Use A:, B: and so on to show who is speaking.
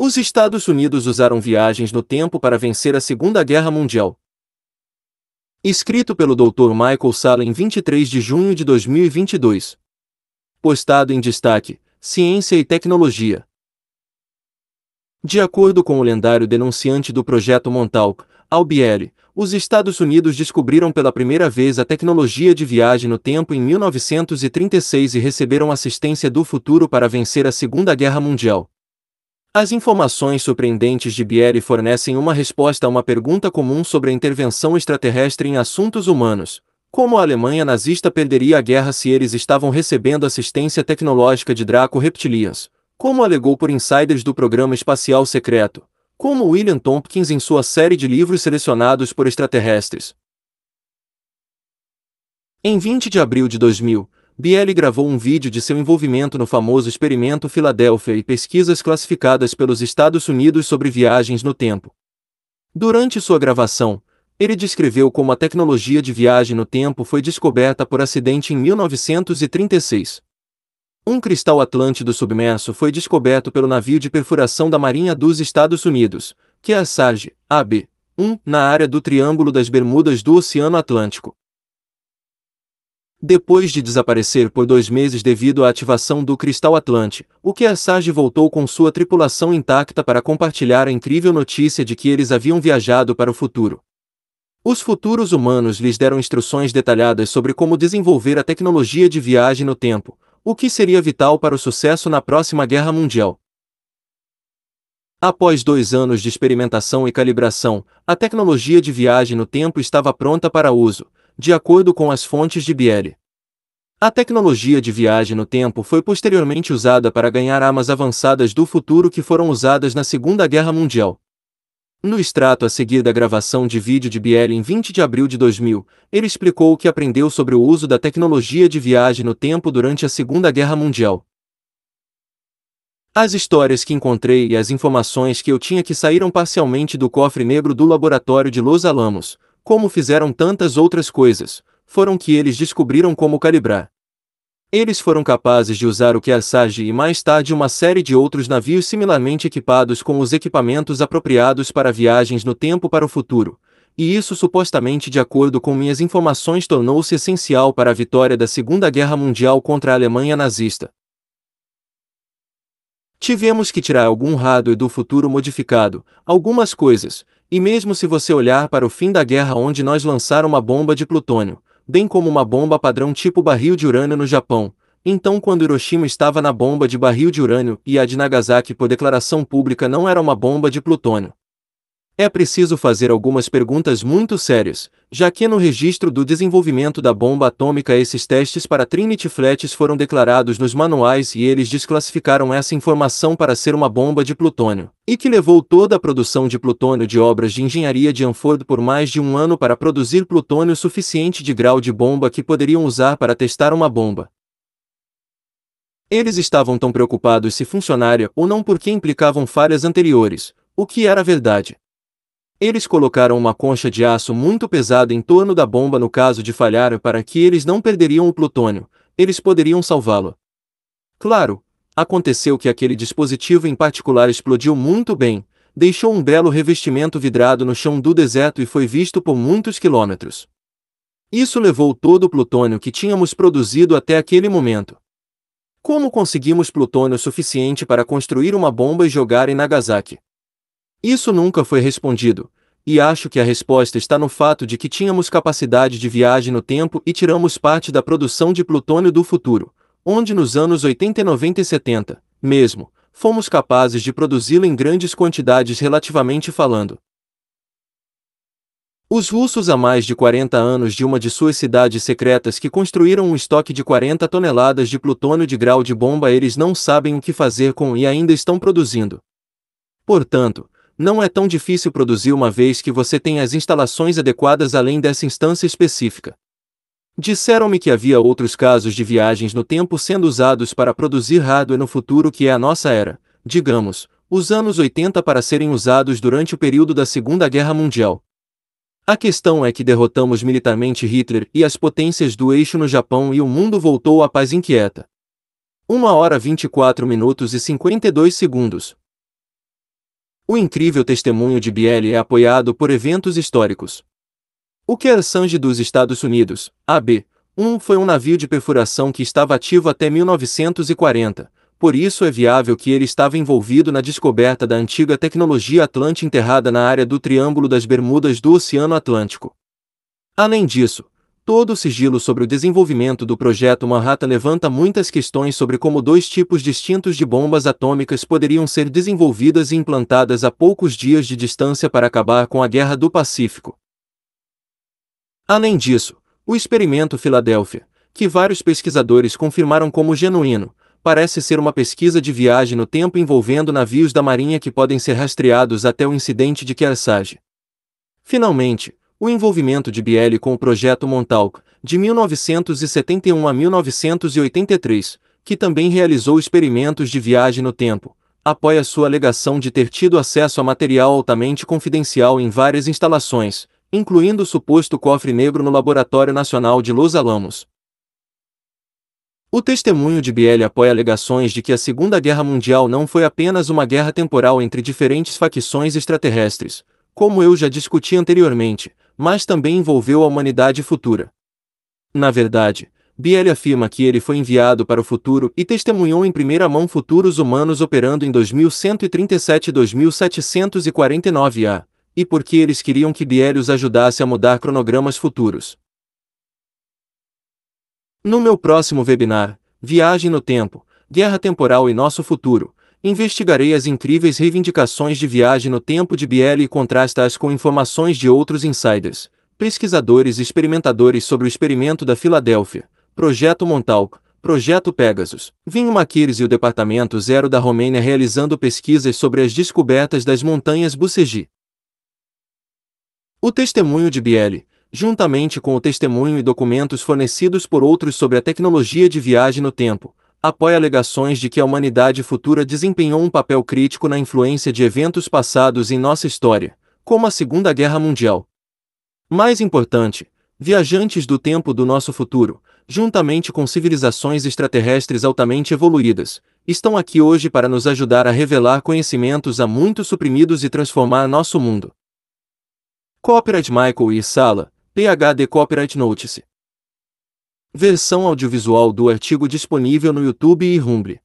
A: Os Estados Unidos usaram viagens no tempo para vencer a Segunda Guerra Mundial. Escrito pelo Dr. Michael Sala em 23 de junho de 2022. Postado em destaque: Ciência e Tecnologia. De acordo com o lendário denunciante do projeto Montauk, Albieri, os Estados Unidos descobriram pela primeira vez a tecnologia de viagem no tempo em 1936 e receberam assistência do futuro para vencer a Segunda Guerra Mundial. As informações surpreendentes de Bieri fornecem uma resposta a uma pergunta comum sobre a intervenção extraterrestre em assuntos humanos. Como a Alemanha nazista perderia a guerra se eles estavam recebendo assistência tecnológica de Draco Reptilians? Como alegou por insiders do programa espacial secreto? Como William Tompkins em sua série de livros selecionados por extraterrestres? Em 20 de abril de 2000, Bieli gravou um vídeo de seu envolvimento no famoso experimento Filadélfia e pesquisas classificadas pelos Estados Unidos sobre viagens no tempo. Durante sua gravação, ele descreveu como a tecnologia de viagem no tempo foi descoberta por acidente em 1936. Um cristal atlântido submerso foi descoberto pelo navio de perfuração da Marinha dos Estados Unidos, que é a Sarge, AB, 1, na área do Triângulo das Bermudas do Oceano Atlântico. Depois de desaparecer por dois meses devido à ativação do Cristal Atlante, o Kearsarge voltou com sua tripulação intacta para compartilhar a incrível notícia de que eles haviam viajado para o futuro. Os futuros humanos lhes deram instruções detalhadas sobre como desenvolver a tecnologia de viagem no tempo, o que seria vital para o sucesso na próxima Guerra Mundial. Após dois anos de experimentação e calibração, a tecnologia de viagem no tempo estava pronta para uso, de acordo com as fontes de Biele. A tecnologia de viagem no tempo foi posteriormente usada para ganhar armas avançadas do futuro que foram usadas na Segunda Guerra Mundial. No extrato a seguir da gravação de vídeo de Biele em 20 de abril de 2000, ele explicou o que aprendeu sobre o uso da tecnologia de viagem no tempo durante a Segunda Guerra Mundial. As histórias que encontrei e as informações que eu tinha que saíram parcialmente do cofre negro do laboratório de Los Alamos, como fizeram tantas outras coisas, foram que eles descobriram como calibrar. Eles foram capazes de usar o Kearsarge e mais tarde uma série de outros navios similarmente equipados com os equipamentos apropriados para viagens no tempo para o futuro, e isso supostamente de acordo com minhas informações tornou-se essencial para a vitória da Segunda Guerra Mundial contra a Alemanha nazista. Tivemos que tirar algum hardware do futuro modificado, algumas coisas, e mesmo se você olhar para o fim da guerra onde nós lançaram uma bomba de plutônio, bem como uma bomba padrão tipo barril de urânio no Japão, então quando Hiroshima estava na bomba de barril de urânio e a de Nagasaki por declaração pública não era uma bomba de plutônio. É preciso fazer algumas perguntas muito sérias, já que no registro do desenvolvimento da bomba atômica esses testes para Trinity Flats foram declarados nos manuais e eles desclassificaram essa informação para ser uma bomba de plutônio, e que levou toda a produção de plutônio de obras de engenharia de Hanford por mais de um ano para produzir plutônio suficiente de grau de bomba que poderiam usar para testar uma bomba. Eles estavam tão preocupados se funcionaria ou não porque implicavam falhas anteriores, o que era verdade. Eles colocaram uma concha de aço muito pesada em torno da bomba no caso de falhar para que eles não perderiam o plutônio, eles poderiam salvá-lo. Claro, aconteceu que aquele dispositivo em particular explodiu muito bem, deixou um belo revestimento vidrado no chão do deserto e foi visto por muitos quilômetros. Isso levou todo o plutônio que tínhamos produzido até aquele momento. Como conseguimos plutônio suficiente para construir uma bomba e jogar em Nagasaki? Isso nunca foi respondido, e acho que a resposta está no fato de que tínhamos capacidade de viagem no tempo e tiramos parte da produção de plutônio do futuro, onde nos anos 80, 90 e 70, mesmo, fomos capazes de produzi-lo em grandes quantidades relativamente falando. Os russos há mais de 40 anos de uma de suas cidades secretas que construíram um estoque de 40 toneladas de plutônio de grau de bomba eles não sabem o que fazer com e ainda estão produzindo. Portanto, não é tão difícil produzir uma vez que você tem as instalações adequadas além dessa instância específica. Disseram-me que havia outros casos de viagens no tempo sendo usados para produzir hardware no futuro que é a nossa era, digamos, os anos 80 para serem usados durante o período da Segunda Guerra Mundial. A questão é que derrotamos militarmente Hitler e as potências do eixo no Japão e o mundo voltou à paz inquieta. 1 hora 24 minutos e 52 segundos. O incrível testemunho de Biel é apoiado por eventos históricos. O Kearsarge dos Estados Unidos, AB, 1 foi um navio de perfuração que estava ativo até 1940, por isso é viável que ele estava envolvido na descoberta da antiga tecnologia Atlante enterrada na área do Triângulo das Bermudas do Oceano Atlântico. Além disso, todo o sigilo sobre o desenvolvimento do projeto Manhattan levanta muitas questões sobre como dois tipos distintos de bombas atômicas poderiam ser desenvolvidas e implantadas a poucos dias de distância para acabar com a Guerra do Pacífico. Além disso, o experimento Filadélfia, que vários pesquisadores confirmaram como genuíno, parece ser uma pesquisa de viagem no tempo envolvendo navios da Marinha que podem ser rastreados até o incidente de Kearsarge. Finalmente, o envolvimento de Biele com o projeto Montauk, de 1971 a 1983, que também realizou experimentos de viagem no tempo, apoia sua alegação de ter tido acesso a material altamente confidencial em várias instalações, incluindo o suposto cofre negro no Laboratório Nacional de Los Alamos. O testemunho de Biel apoia alegações de que a Segunda Guerra Mundial não foi apenas uma guerra temporal entre diferentes facções extraterrestres, como eu já discuti anteriormente, mas também envolveu a humanidade futura. Na verdade, Biel afirma que ele foi enviado para o futuro e testemunhou em primeira mão futuros humanos operando em 2137 e 2749 A, e porque eles queriam que Biel os ajudasse a mudar cronogramas futuros. No meu próximo webinar, Viagem no Tempo, Guerra Temporal e Nosso Futuro, investigarei as incríveis reivindicações de viagem no tempo de Biel e contrasta-as com informações de outros insiders, pesquisadores e experimentadores sobre o experimento da Filadélfia, Projeto Montauk, Projeto Pegasus, Vinho Maquires e o Departamento Zero da Romênia realizando pesquisas sobre as descobertas das montanhas Bucegi. O testemunho de Biele, juntamente com o testemunho e documentos fornecidos por outros sobre a tecnologia de viagem no tempo, apoia alegações de que a humanidade futura desempenhou um papel crítico na influência de eventos passados em nossa história, como a Segunda Guerra Mundial. Mais importante, viajantes do tempo do nosso futuro, juntamente com civilizações extraterrestres altamente evoluídas, estão aqui hoje para nos ajudar a revelar conhecimentos há muito suprimidos e transformar nosso mundo. Copyright Michael e Sala, PhD Copyright Notice. Versão audiovisual do artigo disponível no YouTube e Rumble.